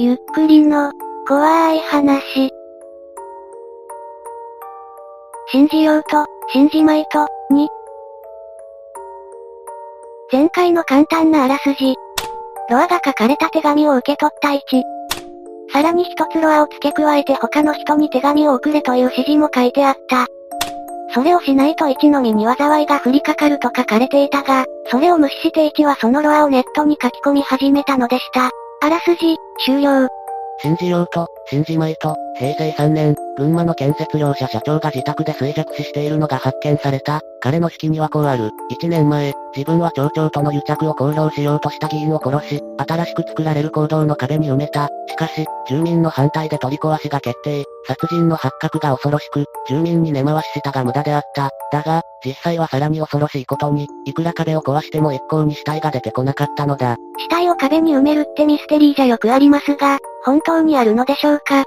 ゆっくりの、怖い話。信じようと、信じまいと、に。前回の簡単なあらすじ。ロアが書かれた手紙を受け取った1。さらに一つロアを付け加えて他の人に手紙を送れという指示も書いてあった。それをしないと1の身に災いが降りかかると書かれていたが、それを無視して1はそのロアをネットに書き込み始めたのでした。あらすじ、終了。信じようと、信じまいと、平成3年、群馬の建設業者社長が自宅で衰弱死しているのが発見された。彼の式にはこうある。1年前、自分は町長との癒着を公表しようとした議員を殺し、新しく作られる行動の壁に埋めた。しかし、住民の反対で取り壊しが決定。殺人の発覚が恐ろしく、住民に根回ししたが無駄であった。だが、実際はさらに恐ろしいことに、いくら壁を壊しても一向に死体が出てこなかったのだ。死体を壁に埋めるってミステリーじゃよくありますが、本当にあるのでしょうか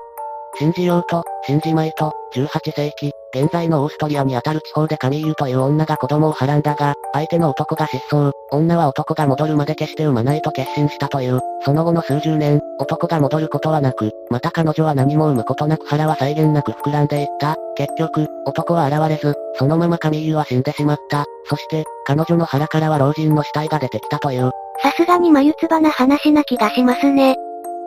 信じようと、信じまいと、18世紀、現在のオーストリアにあたる地方でカミーユという女が子供をはらんだが、相手の男が失踪、女は男が戻るまで決して産まないと決心したという。その後の数十年、男が戻ることはなく、また彼女は何も産むことなく腹は際限なく膨らんでいった。結局、男は現れず、そのままカミーユは死んでしまった。そして、彼女の腹からは老人の死体が出てきたという。さすがに眉唾な話な気がしますね。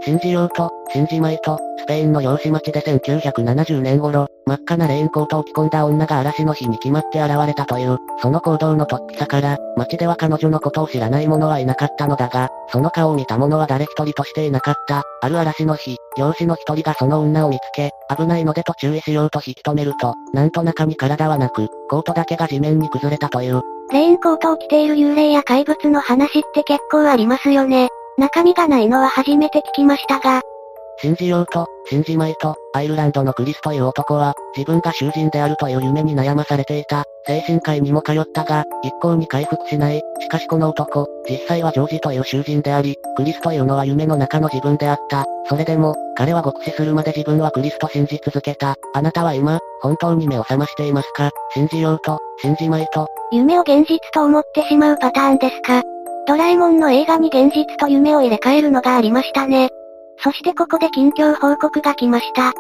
信じようと、信じまいと、スペインの漁師町で1970年頃、真っ赤なレインコートを着込んだ女が嵐の日に決まって現れたという、その行動の突起さから、街では彼女のことを知らない者はいなかったのだが、その顔を見た者は誰一人としていなかった。ある嵐の日、漁師の一人がその女を見つけ、危ないのでと注意しようと引き止めると、なんと中に体はなく、コートだけが地面に崩れたという。レインコートを着ている幽霊や怪物の話って結構ありますよね。中身がないのは初めて聞きましたが。信じようと、信じまいと、アイルランドのクリスという男は、自分が囚人であるという夢に悩まされていた。精神科医にも通ったが、一向に回復しない。しかしこの男、実際はジョージという囚人であり、クリスというのは夢の中の自分であった。それでも、彼は極死するまで自分はクリスと信じ続けた。あなたは今、本当に目を覚ましていますか？信じようと、信じまいと。夢を現実と思ってしまうパターンですか？ドラえもんの映画に現実と夢を入れ替えるのがありましたね。そしてここで近況報告が来ました。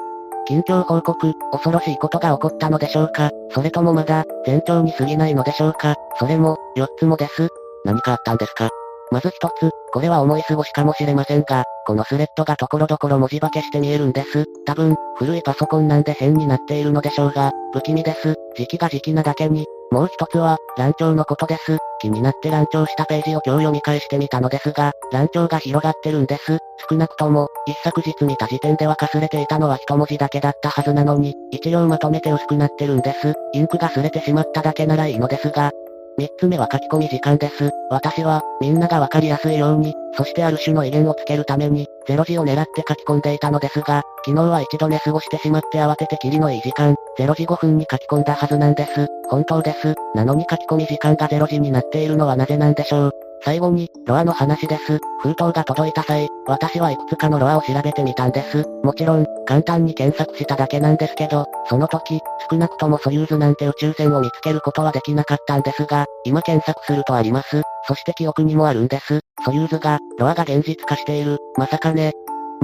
近況報告、恐ろしいことが起こったのでしょうか？それともまだ、前兆に過ぎないのでしょうか？それも、4つもです。何かあったんですか？まず一つ、これは思い過ごしかもしれませんが、このスレッドがところどころ文字化けして見えるんです。多分、古いパソコンなんで変になっているのでしょうが、不気味です。時期が時期なだけに、もう一つは、乱調のことです。気になって乱調したページを今日読み返してみたのですが、乱調が広がってるんです。少なくとも、一昨日見た時点ではかすれていたのは一文字だけだったはずなのに、一行まとめて薄くなってるんです。インクが擦れてしまっただけならいいのですが、三つ目は書き込み時間です。私は、みんながわかりやすいように、そしてある種の威厳をつけるために、0時を狙って書き込んでいたのですが、昨日は一度寝過ごしてしまって慌てて霧のいい時間、0時5分に書き込んだはずなんです。本当です。なのに書き込み時間が0時になっているのはなぜなんでしょう。最後に、ロアの話です。封筒が届いた際、私はいくつかのロアを調べてみたんです。もちろん、簡単に検索しただけなんですけど、その時、少なくともソユーズなんて宇宙船を見つけることはできなかったんですが、今検索するとあります。そして記憶にもあるんです。ソユーズが、ロアが現実化している。まさかね、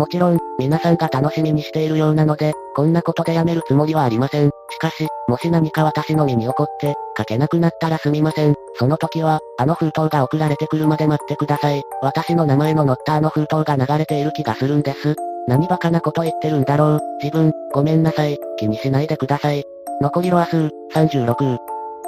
もちろん、皆さんが楽しみにしているようなので、こんなことでやめるつもりはありません。しかし、もし何か私の身に起こって、書けなくなったらすみません。その時は、あの封筒が送られてくるまで待ってください。私の名前の載ったあの封筒が流れている気がするんです。何バカなこと言ってるんだろう。自分、ごめんなさい。気にしないでください。残りロア数、36。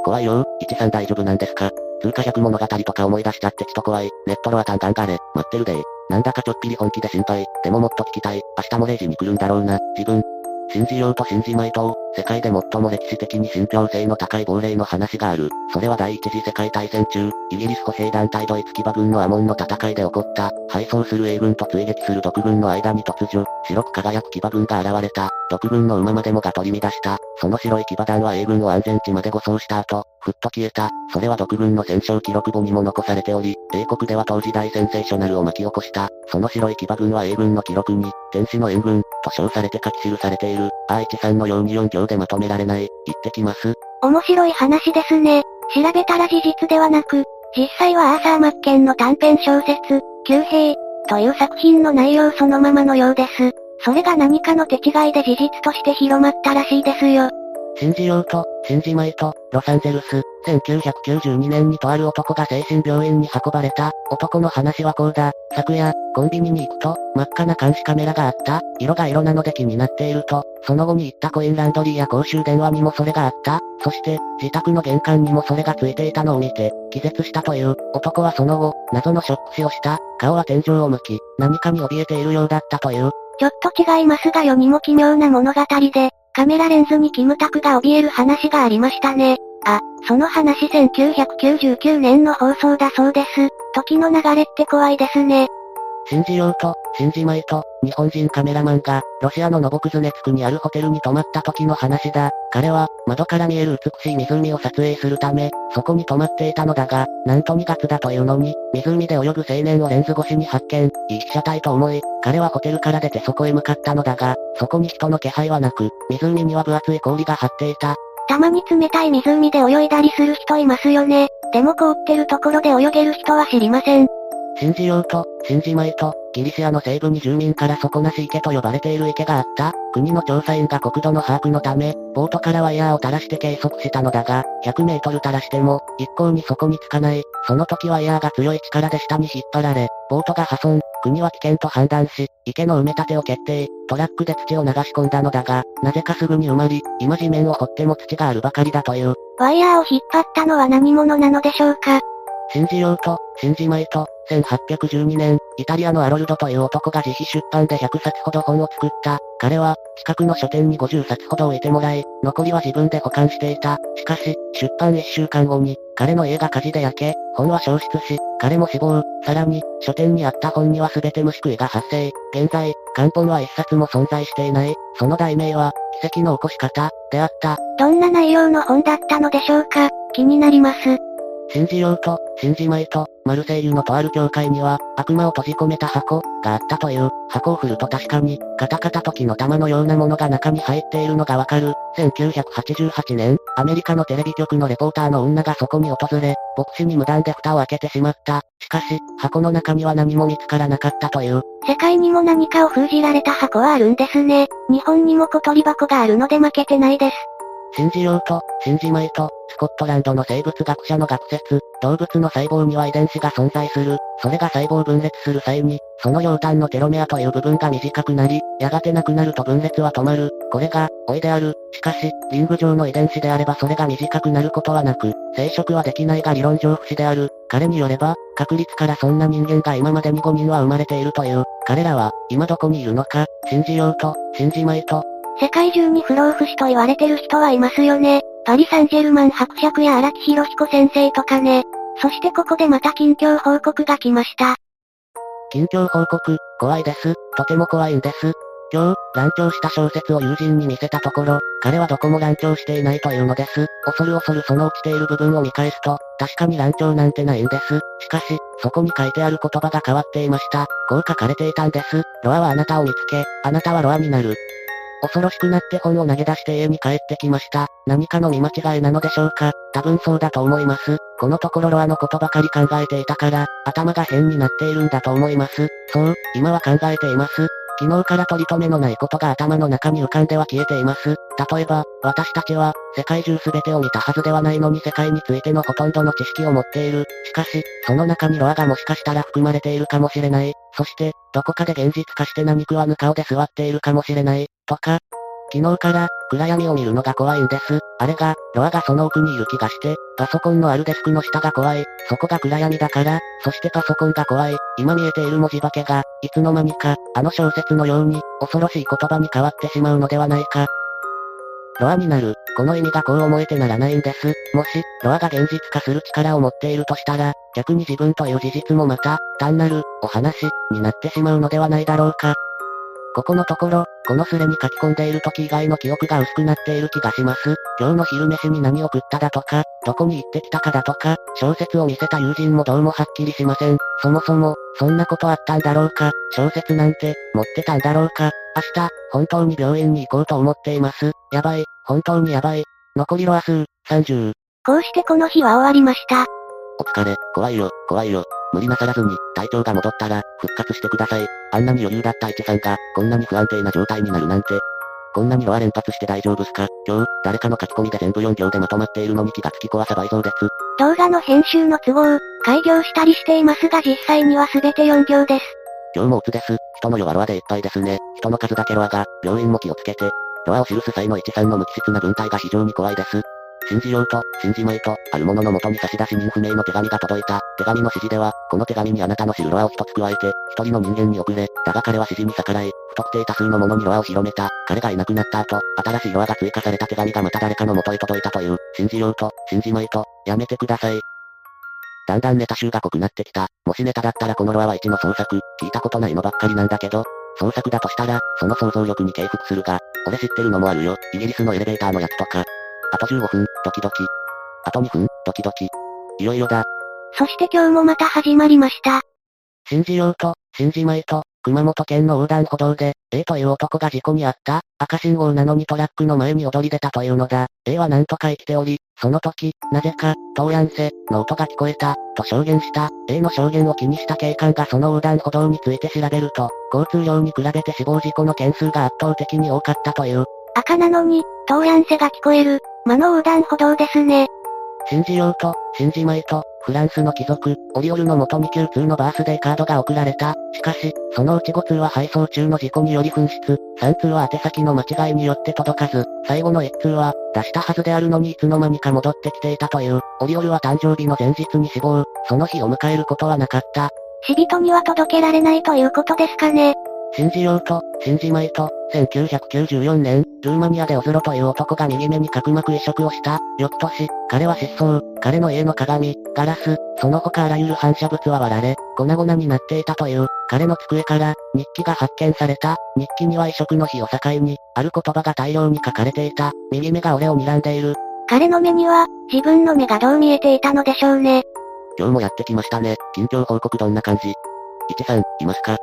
怖いよ、13大丈夫なんですか通貨百物語とか思い出しちゃってちょっと怖い。ネットロアタンガンガレ、待ってるでなんだかちょっぴり本気で心配。でももっと聞きたい。明日も0時に来るんだろうな。自分。信じようと信じまいと、世界で最も歴史的に信憑性の高い亡霊の話がある。それは第一次世界大戦中、イギリス歩兵団体ドイツ騎馬軍のアモンの戦いで起こった、敗走する英軍と追撃する独軍の間に突如、白く輝く騎馬軍が現れた。独軍の馬までもが取り乱した。その白い騎馬団は英軍を安全地まで護送した後、ふっと消えた。それは独軍の戦勝記録簿にも残されており、英国では当時大センセーショナルを巻き起こした。その白い騎馬軍は英軍の記録に、天使の援軍、と称されて書き記されている。アーチさんのように4行でまとめられない。言ってきます。面白い話ですね。調べたら事実ではなく、実際はアーサー・マッケンの短編小説、旧兵、という作品の内容そのままのようです。それが何かの手違いで事実として広まったらしいですよ。信じようと、信じまいと、ロサンゼルス、1992年にとある男が精神病院に運ばれた。男の話はこうだ。昨夜、コンビニに行くと、真っ赤な監視カメラがあった。色が色なので気になっていると、その後に行ったコインランドリーや公衆電話にもそれがあった。そして、自宅の玄関にもそれがついていたのを見て、気絶したという。男はその後、謎のショック死をした。顔は天井を向き、何かに怯えているようだったという。ちょっと違いますが世にも奇妙な物語で、カメラレンズにキムタクが怯える話がありましたね。あ、その話1999年の放送だそうです。時の流れって怖いですね。信じようと、信じまいと、日本人カメラマンが、ロシアのノボクズネツクにあるホテルに泊まった時の話だ。彼は、窓から見える美しい湖を撮影するため、そこに泊まっていたのだが、なんと2月だというのに、湖で泳ぐ青年をレンズ越しに発見、いい被写体と思い、彼はホテルから出てそこへ向かったのだが、そこに人の気配はなく、湖には分厚い氷が張っていた。たまに冷たい湖で泳いだりする人いますよね。でも凍ってるところで泳げる人は知りません。信じようと、信じまいと、ギリシアの西部に住民から底なし池と呼ばれている池があった。国の調査員が国土の把握のため、ボートからワイヤーを垂らして計測したのだが、100メートル垂らしても、一向にそこにつかない。その時ワイヤーが強い力で下に引っ張られ、ボートが破損。国は危険と判断し、池の埋め立てを決定。トラックで土を流し込んだのだが、なぜかすぐに埋まり、今地面を掘っても土があるばかりだという。ワイヤーを引っ張ったのは何者なのでしょうか？信じようと、信じまいと、1812年、イタリアのアロルドという男が自費出版で100冊ほど本を作った。彼は、近くの書店に50冊ほど置いてもらい、残りは自分で保管していた。しかし、出版1週間後に、彼の家が火事で焼け、本は消失し、彼も死亡。さらに、書店にあった本には全て虫食いが発生。現在、漢本は一冊も存在していない。その題名は、奇跡の起こし方、であった。どんな内容の本だったのでしょうか？気になります。信じようと、信じまいと、マルセイユのとある教会には、悪魔を閉じ込めた箱、があったという。箱を振ると確かに、カタカタ時の玉のようなものが中に入っているのがわかる。1988年、アメリカのテレビ局のレポーターの女がそこに訪れ、牧師に無断で蓋を開けてしまった。しかし、箱の中には何も見つからなかったという。世界にも何かを封じられた箱はあるんですね。日本にも小鳥箱があるので負けてないです。信じようと、信じまいと、スコットランドの生物学者の学説、動物の細胞には遺伝子が存在する。それが細胞分裂する際に、その両端のテロメアという部分が短くなり、やがてなくなると分裂は止まる。これが、老いである。しかし、リング上の遺伝子であればそれが短くなることはなく、生殖はできないが理論上不死である。彼によれば、確率からそんな人間が今までに5人は生まれているという。彼らは、今どこにいるのか、信じようと、信じまいと、世界中に不老不死と言われてる人はいますよね。パリ・サンジェルマン伯爵や荒木博彦先生とかね。そしてここでまた近況報告が来ました。近況報告、怖いです。とても怖いんです。今日、乱調した小説を友人に見せたところ、彼はどこも乱調していないというのです。恐る恐るその落ちている部分を見返すと、確かに乱調なんてないんです。しかし、そこに書いてある言葉が変わっていました。こう書かれていたんです。ロアはあなたを見つけ、あなたはロアになる。恐ろしくなって本を投げ出して家に帰ってきました。何かの見間違いなのでしょうか多分そうだと思います。このところロアのことばかり考えていたから、頭が変になっているんだと思います。そう、今は考えています。昨日から取り留めのないことが頭の中に浮かんでは消えています。例えば、私たちは、世界中全てを見たはずではないのに世界についてのほとんどの知識を持っている。しかし、その中にロアがもしかしたら含まれているかもしれない。そして、どこかで現実化して何食わぬ顔で座っているかもしれない。とか、昨日から、暗闇を見るのが怖いんです。あれが、ロアがその奥にいる気がして、パソコンのあるデスクの下が怖い。そこが暗闇だから、そしてパソコンが怖い。今見えている文字化けが、いつの間にか、あの小説のように、恐ろしい言葉に変わってしまうのではないか。ロアになる。この意味がこう思えてならないんです。もし、ロアが現実化する力を持っているとしたら、逆に自分という事実もまた、単なる、お話、になってしまうのではないだろうか。ここのところ、このスレに書き込んでいる時以外の記憶が薄くなっている気がします。今日の昼飯に何を食っただとか、どこに行ってきたかだとか、小説を見せた友人もどうもはっきりしません。そもそも、そんなことあったんだろうか、小説なんて、持ってたんだろうか、明日、本当に病院に行こうと思っています。やばい、本当にやばい。残りロア数、30。こうしてこの日は終わりました。お疲れ、怖いよ、怖いよ。無理なさらずに、体調が戻ったら、復活してください。あんなに余裕だった一さんが、こんなに不安定な状態になるなんて。こんなにロア連発して大丈夫すか？今日、誰かの書き込みで全部4行でまとまっているのに気がつき怖さ倍増です。動画の編集の都合、開業したりしていますが実際には全て4行です。今日も鬱です。人の世はロアでいっぱいですね。人の数だけロアが、病院も気をつけて。ロアを記す際の一さんの無機質な文体が非常に怖いです。信じようと、信じまいと、ある者の元に差し出し人不明の手紙が届いた。手紙の指示では、この手紙にあなたの知るロアを一つ加えて、一人の人間に送れ。だが彼は指示に逆らい、不特定多数の者にロアを広めた。彼がいなくなった後、新しいロアが追加された手紙がまた誰かの元へ届いたという。信じようと、信じまいと、やめてください。だんだんネタ集が濃くなってきた。もしネタだったらこのロアは1の創作、聞いたことないのばっかりなんだけど、創作だとしたら、その想像力に敬服するが、俺知ってるのもあるよ。イギリスのエレベーターのやつとか。あと15分、ドキドキ。あと2分、ドキドキ。いよいよだ。そして今日もまた始まりました。信じようと、信じまいと、熊本県の横断歩道で、A という男が事故に遭った、赤信号なのにトラックの前に踊り出たというのだ。A は何とか生きており、その時、なぜか、東ヤンセ、の音が聞こえた、と証言した。A の証言を気にした警官がその横断歩道について調べると、交通量に比べて死亡事故の件数が圧倒的に多かったという。赤なのに、東ヤンセが聞こえる、魔の横断歩道ですね。信じようと、信じまいと、フランスの貴族、オリオルの元に Q 通のバースデーカードが送られた。しかし、そのうち5通は配送中の事故により紛失、3通は宛先の間違いによって届かず、最後の1通は、出したはずであるのにいつの間にか戻ってきていたという。オリオルは誕生日の前日に死亡、その日を迎えることはなかった。死人には届けられないということですかね。信じようと、信じまいと、1994年、ルーマニアでオズロという男が右目に角膜移植をした。翌年、彼は失踪。彼の家の鏡、ガラス、その他あらゆる反射物は割られ、粉々になっていたという。彼の机から、日記が発見された。日記には移植の日を境に、ある言葉が大量に書かれていた。右目が俺を睨んでいる。彼の目には、自分の目がどう見えていたのでしょうね。今日もやってきましたね。近況報告どんな感じ？一さん、いますか？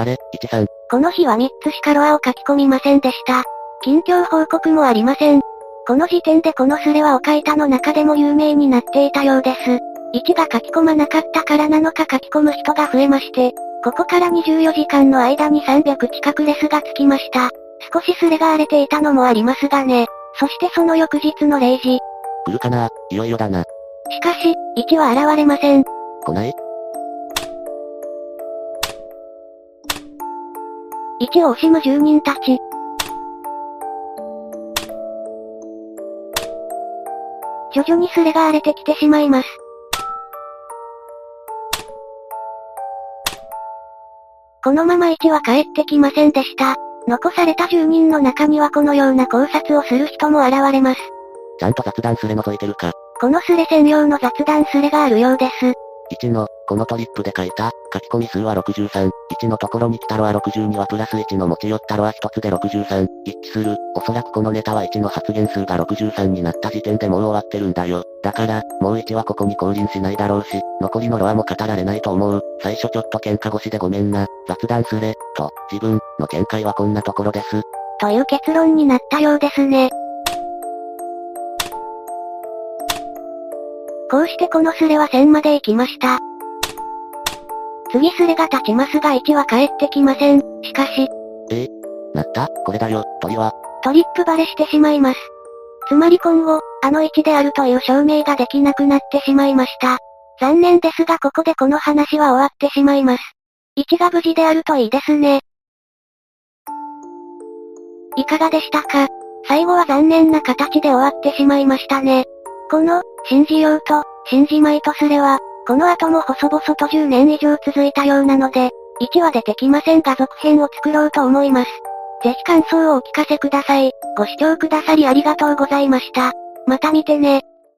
あれ、一さん。この日は3つしかロアを書き込みませんでした。近況報告もありません。この時点でこのスレはお書いたの中でも有名になっていたようです。1が書き込まなかったからなのか書き込む人が増えまして、ここから24時間の間に300近くレスがつきました。少しスレが荒れていたのもありますがね。そしてその翌日の0時。来るかな？いよいよだな。しかし、1は現れません。来ない？1を惜しむ住人たち。徐々にスレが荒れてきてしまいます。このまま1は帰ってきませんでした。残された住人の中にはこのような考察をする人も現れます。ちゃんと雑談スレ覗いてるか。このスレ専用の雑談スレがあるようです。1の、このトリップで書いた、書き込み数は63、1のところに来たろは62はプラス1の持ち寄ったろは1つで63、一致する。おそらくこのネタは1の発言数が63になった時点でもう終わってるんだよ。だから、もう1はここに降臨しないだろうし、残りのロアも語られないと思う。最初ちょっと喧嘩越しでごめんな、雑談すれ、と、自分、の見解はこんなところです。という結論になったようですね。こうしてこのスレは1000まで行きました。次スレが立ちますが1は帰ってきません。しかし。え？なった？これだよ、鳥は。トリップバレしてしまいます。つまり今後、あの1であるという証明ができなくなってしまいました。残念ですがここでこの話は終わってしまいます。1が無事であるといいですね。いかがでしたか？最後は残念な形で終わってしまいましたね。この、信じようと、信じまいとすれは、この後も細々と10年以上続いたようなので、1話出てきませんが続編を作ろうと思います。ぜひ感想をお聞かせください。ご視聴くださりありがとうございました。また見てね。